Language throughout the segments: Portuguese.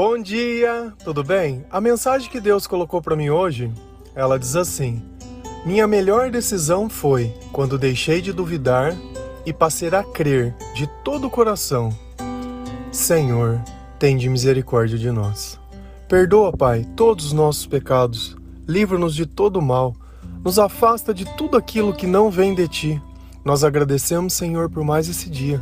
Bom dia, tudo bem? A mensagem que Deus colocou para mim hoje, ela diz assim: Minha melhor decisão foi quando deixei de duvidar e passei a crer de todo o coração. Senhor, tende misericórdia de nós. Perdoa, Pai, todos os nossos pecados, livra-nos de todo mal, nos afasta de tudo aquilo que não vem de ti. Nós agradecemos, Senhor, por mais esse dia,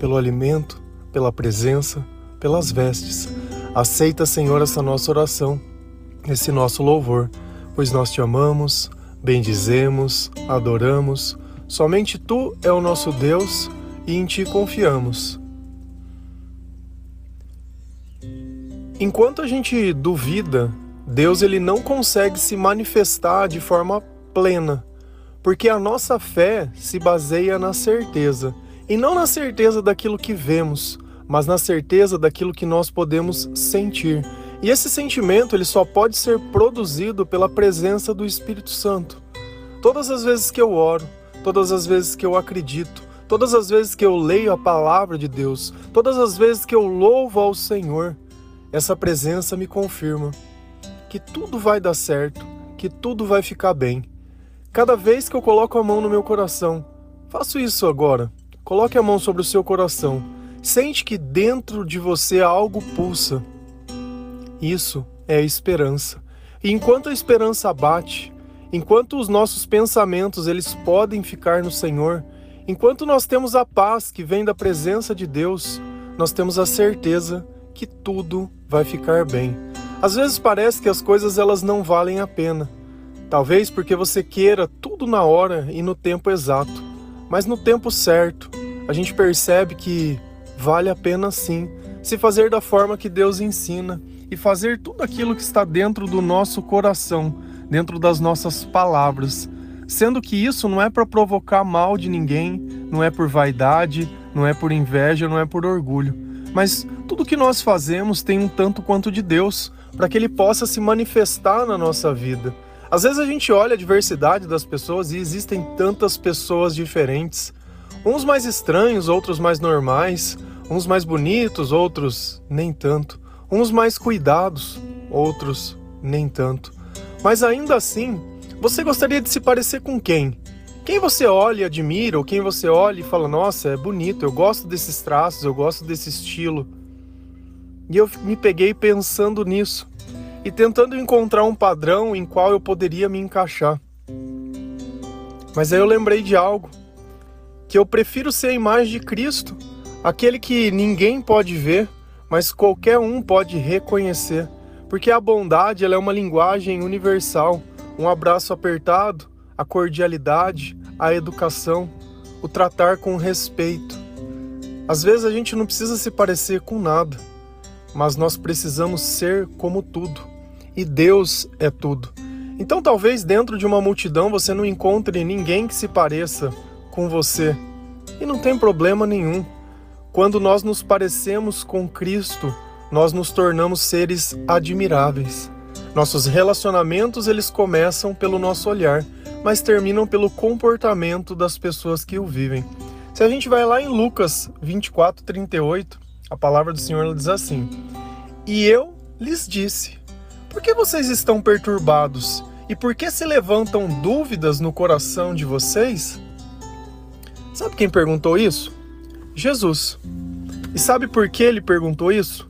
pelo alimento, pela presença, pelas vestes. Aceita, Senhor, essa nossa oração, esse nosso louvor, pois nós te amamos, bendizemos, adoramos. Somente tu é o nosso Deus e em ti confiamos. Enquanto a gente duvida, Deus ele não consegue se manifestar de forma plena, porque a nossa fé se baseia na certeza, e não na certeza daquilo que vemos, mas na certeza daquilo que nós podemos sentir. E esse sentimento ele só pode ser produzido pela presença do Espírito Santo. Todas as vezes que eu oro, todas as vezes que eu acredito, todas as vezes que eu leio a palavra de Deus, todas as vezes que eu louvo ao Senhor, essa presença me confirma que tudo vai dar certo, que tudo vai ficar bem. Cada vez que eu coloco a mão no meu coração, faço isso agora. Coloque a mão sobre o seu coração Sente que dentro de você algo pulsa. Isso é esperança. E enquanto a esperança bate, enquanto os nossos pensamentos eles podem ficar no Senhor, enquanto nós temos a paz que vem da presença de Deus, nós temos a certeza que tudo vai ficar bem. Às vezes parece que as coisas elas não valem a pena. Talvez porque você queira tudo na hora e no tempo exato. Mas no tempo certo, a gente percebe que vale a pena sim se fazer da forma que Deus ensina e fazer tudo aquilo que está dentro do nosso coração, dentro das nossas palavras. Sendo que isso não é para provocar mal de ninguém, não é por vaidade, não é por inveja, não é por orgulho. Mas tudo que nós fazemos tem um tanto quanto de Deus, para que ele possa se manifestar na nossa vida. Às vezes a gente olha a diversidade das pessoas e existem tantas pessoas diferentes. Uns mais estranhos, outros mais normais, uns mais bonitos, outros nem tanto, uns mais cuidados, outros nem tanto. Mas ainda assim, você gostaria de se parecer com quem? Quem você olha e admira, ou quem você olha e fala: Nossa, é bonito, eu gosto desses traços, eu gosto desse estilo. E eu me peguei pensando nisso e tentando encontrar um padrão em qual eu poderia me encaixar. Mas aí eu lembrei de algo que eu prefiro ser a imagem de Cristo, aquele que ninguém pode ver, mas qualquer um pode reconhecer, porque a bondade ela é uma linguagem universal, um abraço apertado, a cordialidade, a educação, o tratar com respeito. Às vezes a gente não precisa se parecer com nada, mas nós precisamos ser como tudo, e Deus é tudo. Então talvez dentro de uma multidão você não encontre ninguém que se pareça com você. E não tem problema nenhum. Quando nós nos parecemos com Cristo, nós nos tornamos seres admiráveis. Nossos relacionamentos eles começam pelo nosso olhar, mas terminam pelo comportamento das pessoas que o vivem. Se a gente vai lá em Lucas 24, 38, a palavra do Senhor diz assim: E eu lhes disse: Por que vocês estão perturbados? E por que se levantam dúvidas no coração de vocês? Sabe quem perguntou isso? Jesus. E sabe por que ele perguntou isso?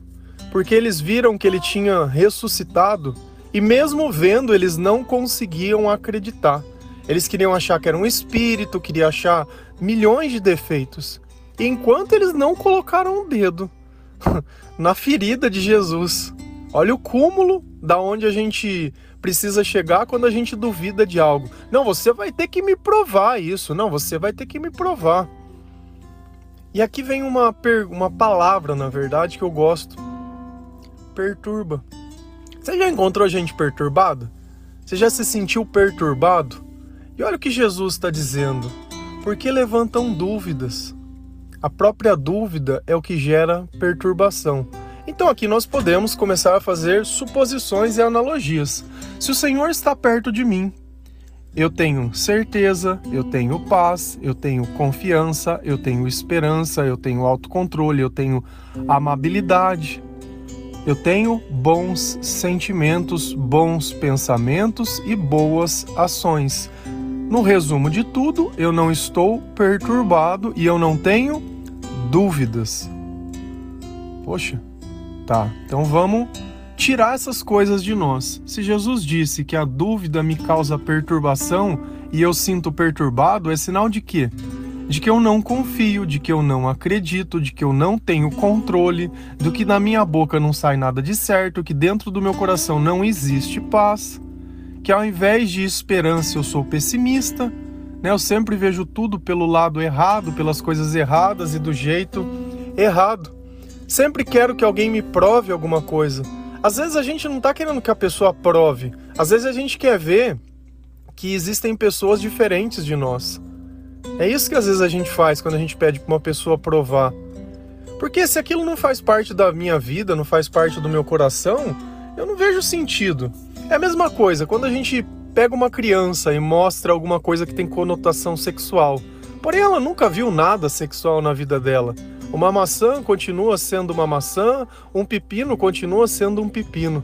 Porque eles viram que ele tinha ressuscitado e, mesmo vendo, eles não conseguiam acreditar. Eles queriam achar que era um espírito, queriam achar milhões de defeitos. E enquanto eles não colocaram o um dedo na ferida de Jesus, olha o cúmulo da onde a gente precisa chegar quando a gente duvida de algo. Não, você vai ter que me provar isso. Não, você vai ter que me provar. E aqui vem uma, uma palavra, na verdade, que eu gosto. Perturba. Você já encontrou gente perturbada? Você já se sentiu perturbado? E olha o que Jesus está dizendo. Porque levantam dúvidas. A própria dúvida é o que gera perturbação. Então aqui nós podemos começar a fazer suposições e analogias. Se o Senhor está perto de mim, eu tenho certeza, eu tenho paz, eu tenho confiança, eu tenho esperança, eu tenho autocontrole, eu tenho amabilidade. Eu tenho bons sentimentos, bons pensamentos e boas ações. No resumo de tudo, eu não estou perturbado e eu não tenho dúvidas. Poxa, tá. Então vamos tirar essas coisas de nós. Se Jesus disse que a dúvida me causa perturbação e eu sinto perturbado, é sinal de quê? De que eu não confio, de que eu não acredito, de que eu não tenho controle, do que na minha boca não sai nada de certo, que dentro do meu coração não existe paz, que ao invés de esperança eu sou pessimista, né? Eu sempre vejo tudo pelo lado errado, pelas coisas erradas e do jeito errado. Sempre quero que alguém me prove alguma coisa. Às vezes a gente não está querendo que a pessoa prove. Às vezes a gente quer ver que existem pessoas diferentes de nós. É isso que às vezes a gente faz quando a gente pede para uma pessoa provar. Porque se aquilo não faz parte da minha vida, não faz parte do meu coração, eu não vejo sentido. É a mesma coisa quando a gente pega uma criança e mostra alguma coisa que tem conotação sexual. Porém, ela nunca viu nada sexual na vida dela. Uma maçã continua sendo uma maçã, um pepino continua sendo um pepino.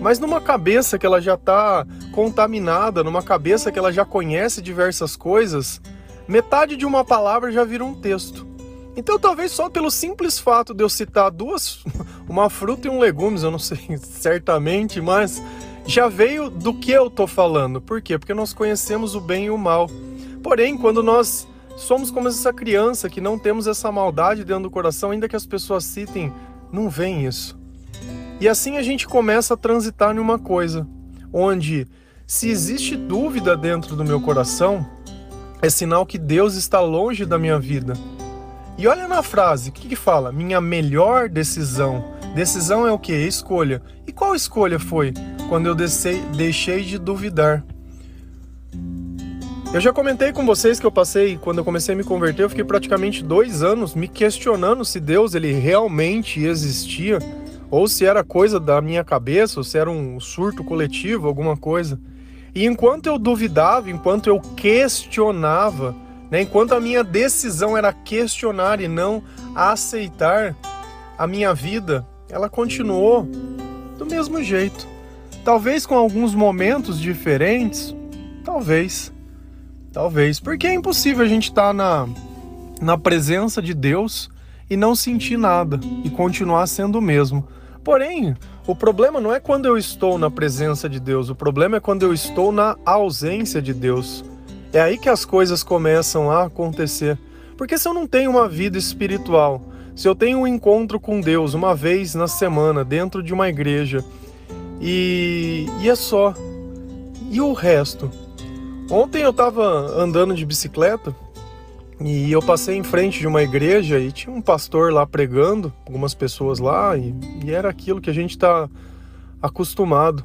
Mas numa cabeça que ela já está contaminada, numa cabeça que ela já conhece diversas coisas, metade de uma palavra já vira um texto. Então, talvez só pelo simples fato de eu citar duas, uma fruta e um legumes, eu não sei certamente, mas já veio do que eu estou falando. Por quê? Porque nós conhecemos o bem e o mal. Porém, quando nós somos como essa criança que não temos essa maldade dentro do coração, ainda que as pessoas citem, não vem isso. E assim a gente começa a transitar em uma coisa, onde se existe dúvida dentro do meu coração, é sinal que Deus está longe da minha vida. E olha na frase, o que, que fala? Minha melhor decisão. Decisão é o que? Escolha. E qual escolha foi? Quando eu deixei de duvidar. Eu já comentei com vocês que eu passei, quando eu comecei a me converter, eu fiquei praticamente dois anos me questionando se Deus ele realmente existia, ou se era coisa da minha cabeça, ou se era um surto coletivo, alguma coisa. E enquanto eu duvidava, enquanto eu questionava, né, enquanto a minha decisão era questionar e não aceitar, a minha vida ela continuou do mesmo jeito. Talvez com alguns momentos diferentes, talvez Talvez, porque é impossível a gente estar tá na, na presença de Deus e não sentir nada e continuar sendo o mesmo. Porém, o problema não é quando eu estou na presença de Deus, o problema é quando eu estou na ausência de Deus. É aí que as coisas começam a acontecer. Porque se eu não tenho uma vida espiritual, se eu tenho um encontro com Deus uma vez na semana dentro de uma igreja e, e é só, e o resto? Ontem eu estava andando de bicicleta e eu passei em frente de uma igreja e tinha um pastor lá pregando, algumas pessoas lá, e, e era aquilo que a gente está acostumado.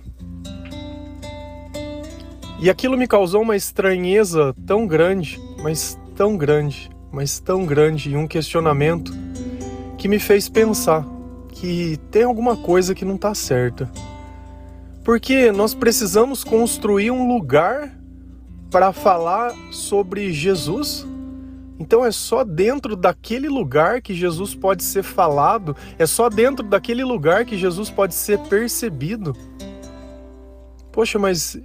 E aquilo me causou uma estranheza tão grande, mas tão grande, mas tão grande, e um questionamento que me fez pensar que tem alguma coisa que não está certa. Porque nós precisamos construir um lugar para falar sobre Jesus. Então é só dentro daquele lugar que Jesus pode ser falado, é só dentro daquele lugar que Jesus pode ser percebido. Poxa, mas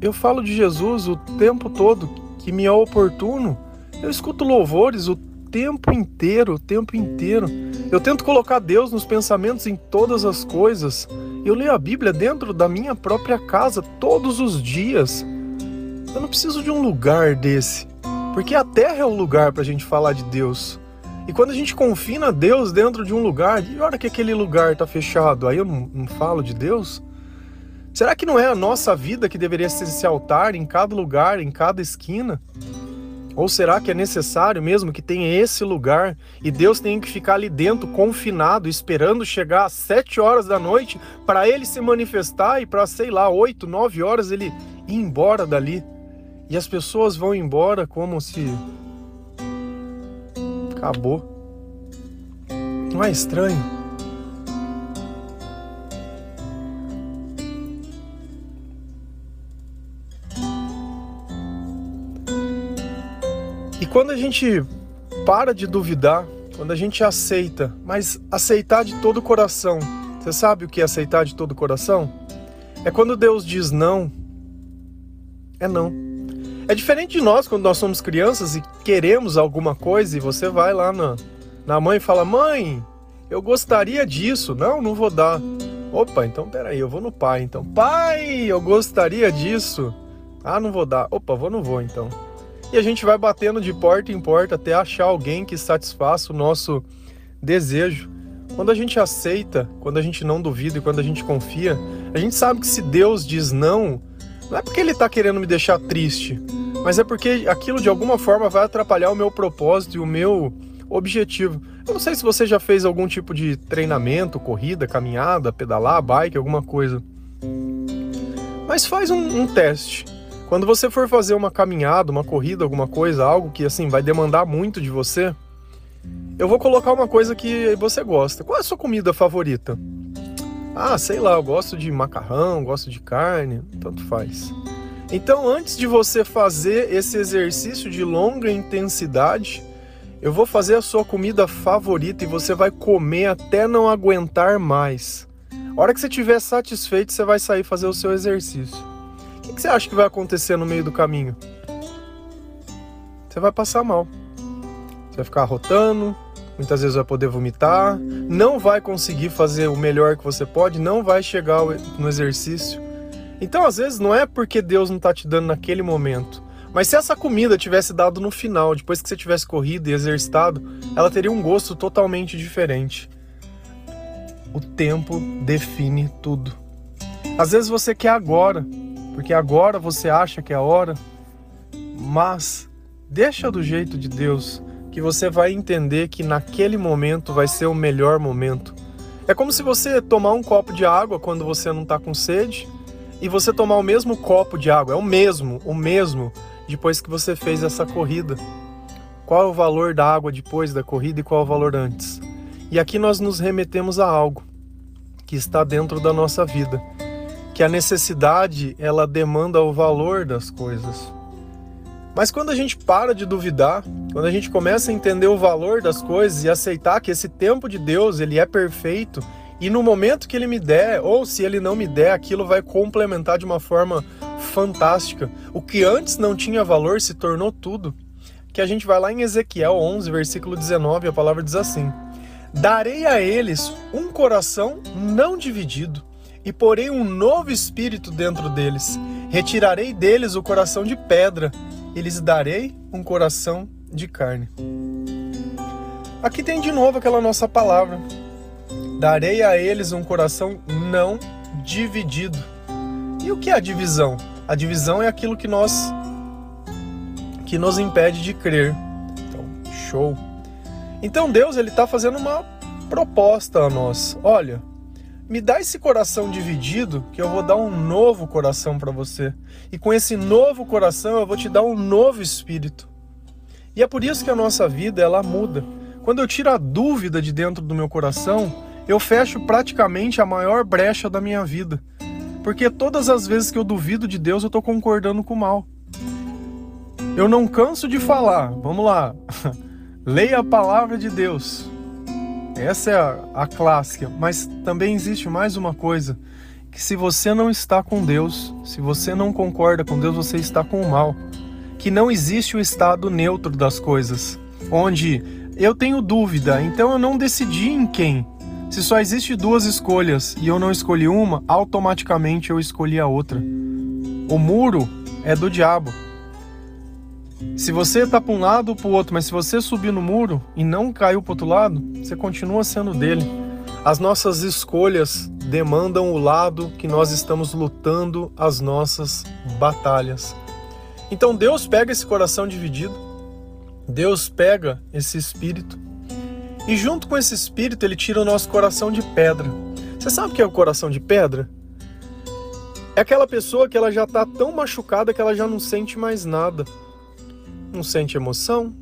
eu falo de Jesus o tempo todo, que me é oportuno. Eu escuto louvores o tempo inteiro, o tempo inteiro. Eu tento colocar Deus nos pensamentos em todas as coisas. Eu leio a Bíblia dentro da minha própria casa todos os dias. Eu não preciso de um lugar desse, porque a terra é o lugar para a gente falar de Deus. E quando a gente confina Deus dentro de um lugar, e hora que aquele lugar está fechado, aí eu não, não falo de Deus? Será que não é a nossa vida que deveria ser esse altar em cada lugar, em cada esquina? Ou será que é necessário mesmo que tenha esse lugar e Deus tenha que ficar ali dentro, confinado, esperando chegar às sete horas da noite para ele se manifestar e para, sei lá, oito, nove horas ele ir embora dali? E as pessoas vão embora como se acabou. Não é estranho? E quando a gente para de duvidar, quando a gente aceita, mas aceitar de todo o coração Você sabe o que é aceitar de todo o coração? É quando Deus diz não, é não. É diferente de nós quando nós somos crianças e queremos alguma coisa e você vai lá na, na mãe e fala: Mãe, eu gostaria disso. Não, não vou dar. Opa, então peraí, eu vou no pai. Então, pai, eu gostaria disso. Ah, não vou dar. Opa, vou, não vou então. E a gente vai batendo de porta em porta até achar alguém que satisfaça o nosso desejo. Quando a gente aceita, quando a gente não duvida e quando a gente confia, a gente sabe que se Deus diz não, não é porque ele está querendo me deixar triste, mas é porque aquilo de alguma forma vai atrapalhar o meu propósito e o meu objetivo. Eu não sei se você já fez algum tipo de treinamento, corrida, caminhada, pedalar, bike, alguma coisa. Mas faz um, um teste. Quando você for fazer uma caminhada, uma corrida, alguma coisa, algo que assim vai demandar muito de você, eu vou colocar uma coisa que você gosta. Qual é a sua comida favorita? Ah, sei lá, eu gosto de macarrão, gosto de carne, tanto faz. Então, antes de você fazer esse exercício de longa intensidade, eu vou fazer a sua comida favorita e você vai comer até não aguentar mais. A hora que você estiver satisfeito, você vai sair fazer o seu exercício. O que você acha que vai acontecer no meio do caminho? Você vai passar mal. Você vai ficar rotando, muitas vezes vai poder vomitar, não vai conseguir fazer o melhor que você pode, não vai chegar no exercício. Então, às vezes, não é porque Deus não está te dando naquele momento. Mas se essa comida tivesse dado no final, depois que você tivesse corrido e exercitado, ela teria um gosto totalmente diferente. O tempo define tudo. Às vezes você quer agora, porque agora você acha que é a hora, mas deixa do jeito de Deus, que você vai entender que naquele momento vai ser o melhor momento. É como se você tomar um copo de água quando você não está com sede e você tomar o mesmo copo de água, é o mesmo, o mesmo, depois que você fez essa corrida. Qual é o valor da água depois da corrida e qual é o valor antes? E aqui nós nos remetemos a algo que está dentro da nossa vida, que a necessidade ela demanda o valor das coisas. Mas quando a gente para de duvidar, quando a gente começa a entender o valor das coisas e aceitar que esse tempo de Deus ele é perfeito e no momento que ele me der, ou se ele não me der, aquilo vai complementar de uma forma fantástica. O que antes não tinha valor se tornou tudo. Que a gente vai lá em Ezequiel 11, versículo 19, a palavra diz assim: Darei a eles um coração não dividido, e porei um novo espírito dentro deles. Retirarei deles o coração de pedra, e lhes darei um coração de carne. Aqui tem de novo aquela nossa palavra Darei a eles um coração não dividido. E o que é a divisão? A divisão é aquilo que nós que nos impede de crer. Então, show. Então Deus ele está fazendo uma proposta a nós. Olha, me dá esse coração dividido que eu vou dar um novo coração para você. E com esse novo coração eu vou te dar um novo espírito. E é por isso que a nossa vida ela muda. Quando eu tiro a dúvida de dentro do meu coração, eu fecho praticamente a maior brecha da minha vida. Porque todas as vezes que eu duvido de Deus, eu estou concordando com o mal. Eu não canso de falar, vamos lá, leia a palavra de Deus. Essa é a, a clássica, mas também existe mais uma coisa: que se você não está com Deus, se você não concorda com Deus, você está com o mal. Que não existe o estado neutro das coisas, onde eu tenho dúvida, então eu não decidi em quem, se só existe duas escolhas e eu não escolhi uma, automaticamente eu escolhi a outra. O muro é do diabo. Se você tá para um lado ou para o outro, mas se você subir no muro e não caiu para outro lado, você continua sendo dele. As nossas escolhas demandam o lado que nós estamos lutando as nossas batalhas. Então Deus pega esse coração dividido, Deus pega esse espírito e junto com esse espírito, ele tira o nosso coração de pedra. Você sabe o que é o coração de pedra? É aquela pessoa que ela já está tão machucada que ela já não sente mais nada. Não sente emoção,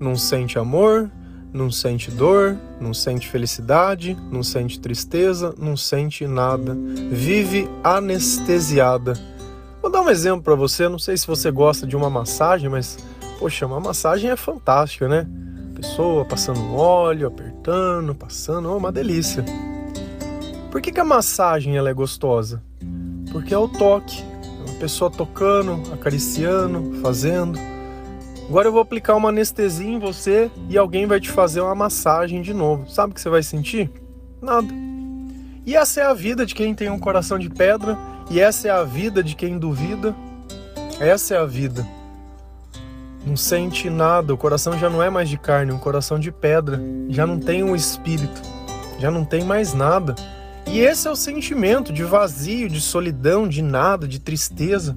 não sente amor, não sente dor, não sente felicidade, não sente tristeza, não sente nada. Vive anestesiada. Vou dar um exemplo para você, não sei se você gosta de uma massagem, mas poxa, uma massagem é fantástica, né? Pessoa, passando óleo, apertando, passando, oh, uma delícia. Por que, que a massagem ela é gostosa? Porque é o toque. É uma pessoa tocando, acariciando, fazendo. Agora eu vou aplicar uma anestesia em você e alguém vai te fazer uma massagem de novo. Sabe o que você vai sentir? Nada. E essa é a vida de quem tem um coração de pedra, e essa é a vida de quem duvida. Essa é a vida. Não sente nada, o coração já não é mais de carne, é um coração de pedra. Já não tem um espírito, já não tem mais nada. E esse é o sentimento de vazio, de solidão, de nada, de tristeza.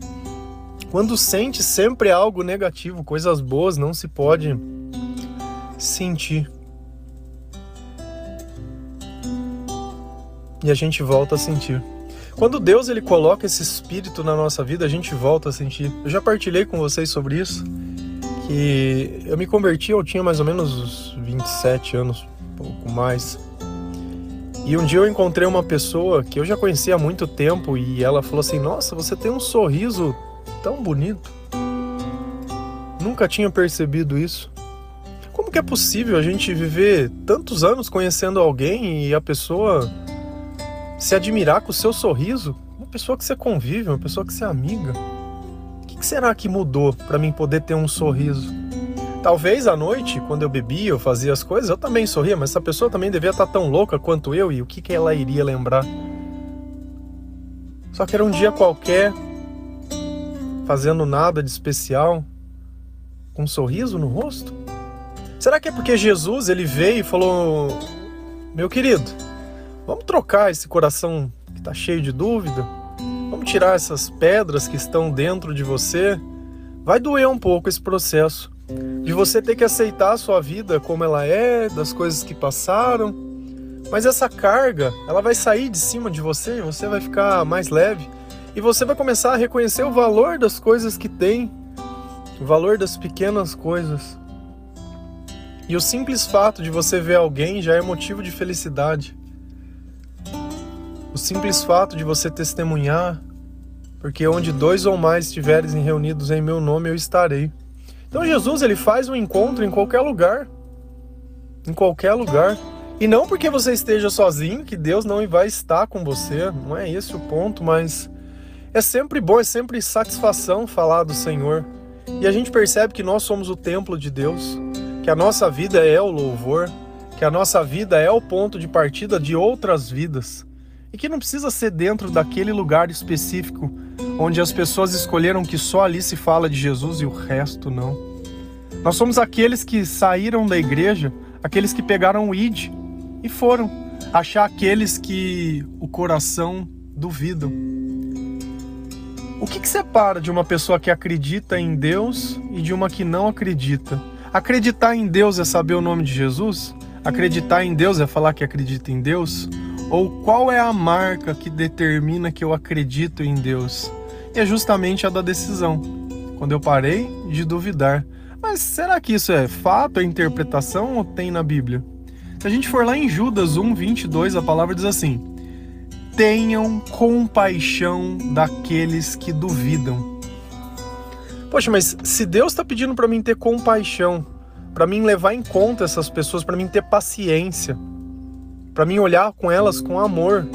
Quando sente sempre algo negativo, coisas boas não se pode sentir. e a gente volta a sentir. Quando Deus ele coloca esse espírito na nossa vida, a gente volta a sentir. Eu já partilhei com vocês sobre isso, que eu me converti, eu tinha mais ou menos uns 27 anos, pouco mais. E um dia eu encontrei uma pessoa que eu já conhecia há muito tempo e ela falou assim: "Nossa, você tem um sorriso tão bonito". Nunca tinha percebido isso. Como que é possível a gente viver tantos anos conhecendo alguém e a pessoa se admirar com o seu sorriso, uma pessoa que você convive, uma pessoa que você é amiga. Que será que mudou para mim poder ter um sorriso? Talvez à noite, quando eu bebia, eu fazia as coisas, eu também sorria, mas essa pessoa também devia estar tão louca quanto eu e o que, que ela iria lembrar? Só que era um dia qualquer, fazendo nada de especial, com um sorriso no rosto? Será que é porque Jesus ele veio e falou: Meu querido, Vamos trocar esse coração que está cheio de dúvida? Vamos tirar essas pedras que estão dentro de você? Vai doer um pouco esse processo de você ter que aceitar a sua vida como ela é, das coisas que passaram. Mas essa carga, ela vai sair de cima de você e você vai ficar mais leve. E você vai começar a reconhecer o valor das coisas que tem, o valor das pequenas coisas. E o simples fato de você ver alguém já é motivo de felicidade. O simples fato de você testemunhar, porque onde dois ou mais estiveres reunidos em meu nome, eu estarei. Então Jesus ele faz um encontro em qualquer lugar, em qualquer lugar. E não porque você esteja sozinho que Deus não vai estar com você, não é esse o ponto, mas é sempre bom, é sempre satisfação falar do Senhor. E a gente percebe que nós somos o templo de Deus, que a nossa vida é o louvor, que a nossa vida é o ponto de partida de outras vidas e que não precisa ser dentro daquele lugar específico onde as pessoas escolheram que só ali se fala de Jesus e o resto não. Nós somos aqueles que saíram da igreja, aqueles que pegaram o id e foram achar aqueles que o coração duvidam. O que, que separa de uma pessoa que acredita em Deus e de uma que não acredita? Acreditar em Deus é saber o nome de Jesus? Acreditar em Deus é falar que acredita em Deus? Ou qual é a marca que determina que eu acredito em Deus? É justamente a da decisão. Quando eu parei de duvidar. Mas será que isso é fato, é interpretação ou tem na Bíblia? Se a gente for lá em Judas 1, 22, a palavra diz assim: Tenham compaixão daqueles que duvidam. Poxa, mas se Deus está pedindo para mim ter compaixão, para mim levar em conta essas pessoas, para mim ter paciência, para mim olhar com elas com amor.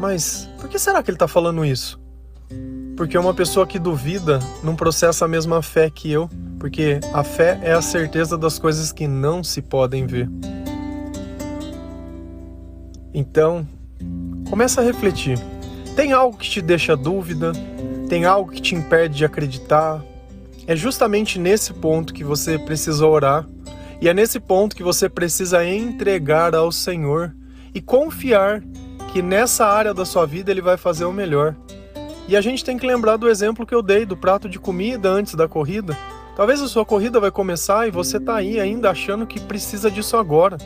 Mas por que será que ele está falando isso? Porque uma pessoa que duvida não processa a mesma fé que eu, porque a fé é a certeza das coisas que não se podem ver. Então, começa a refletir. Tem algo que te deixa dúvida? Tem algo que te impede de acreditar? É justamente nesse ponto que você precisa orar e é nesse ponto que você precisa entregar ao Senhor e confiar que nessa área da sua vida ele vai fazer o melhor. E a gente tem que lembrar do exemplo que eu dei do prato de comida antes da corrida. Talvez a sua corrida vai começar e você está aí ainda achando que precisa disso agora.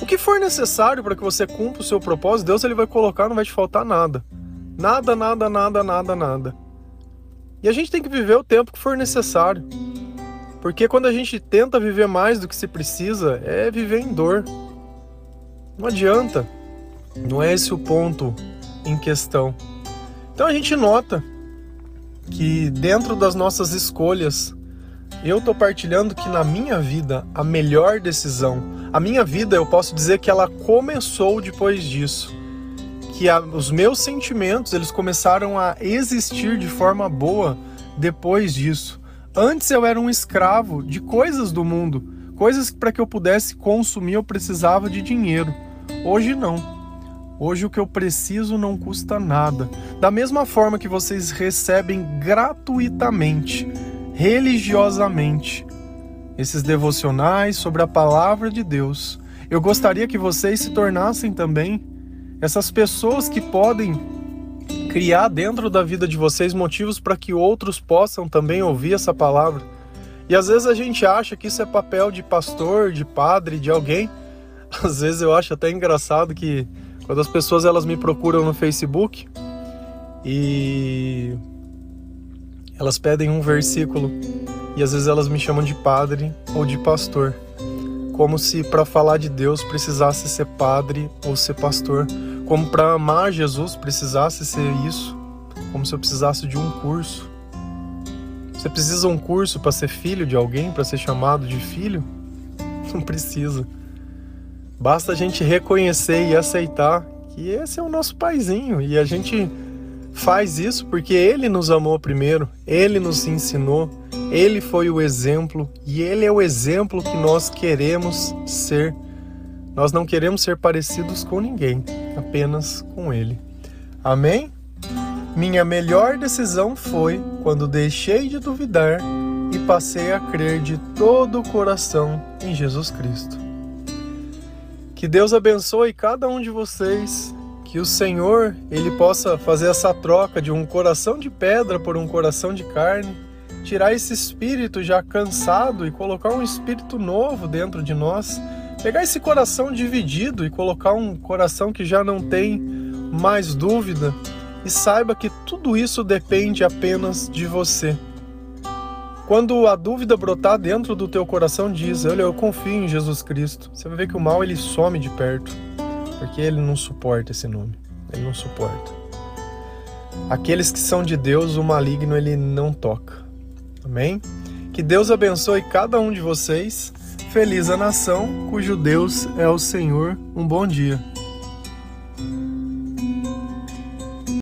O que for necessário para que você cumpra o seu propósito, Deus ele vai colocar, não vai te faltar nada. Nada, nada, nada, nada, nada. E a gente tem que viver o tempo que for necessário. Porque quando a gente tenta viver mais do que se precisa, é viver em dor. Não adianta. Não é esse o ponto em questão. Então a gente nota que dentro das nossas escolhas, eu tô partilhando que na minha vida a melhor decisão, a minha vida eu posso dizer que ela começou depois disso, que a, os meus sentimentos eles começaram a existir de forma boa depois disso. Antes eu era um escravo de coisas do mundo, coisas que para que eu pudesse consumir eu precisava de dinheiro. Hoje não. Hoje o que eu preciso não custa nada. Da mesma forma que vocês recebem gratuitamente, religiosamente, esses devocionais sobre a palavra de Deus, eu gostaria que vocês se tornassem também essas pessoas que podem criar dentro da vida de vocês motivos para que outros possam também ouvir essa palavra. E às vezes a gente acha que isso é papel de pastor, de padre, de alguém. Às vezes eu acho até engraçado que quando as pessoas elas me procuram no Facebook e elas pedem um versículo e às vezes elas me chamam de padre ou de pastor, como se para falar de Deus precisasse ser padre ou ser pastor, como para amar Jesus precisasse ser isso, como se eu precisasse de um curso. Você precisa um curso para ser filho de alguém, para ser chamado de filho? Não precisa. Basta a gente reconhecer e aceitar que esse é o nosso paizinho e a gente faz isso porque ele nos amou primeiro, ele nos ensinou, ele foi o exemplo e ele é o exemplo que nós queremos ser. Nós não queremos ser parecidos com ninguém, apenas com ele. Amém? Minha melhor decisão foi quando deixei de duvidar e passei a crer de todo o coração em Jesus Cristo. Que Deus abençoe cada um de vocês, que o Senhor ele possa fazer essa troca de um coração de pedra por um coração de carne, tirar esse espírito já cansado e colocar um espírito novo dentro de nós, pegar esse coração dividido e colocar um coração que já não tem mais dúvida e saiba que tudo isso depende apenas de você. Quando a dúvida brotar dentro do teu coração, diz: Olha, eu confio em Jesus Cristo. Você vai ver que o mal ele some de perto, porque ele não suporta esse nome. Ele não suporta. Aqueles que são de Deus, o maligno ele não toca. Amém? Que Deus abençoe cada um de vocês. Feliz a nação cujo Deus é o Senhor. Um bom dia.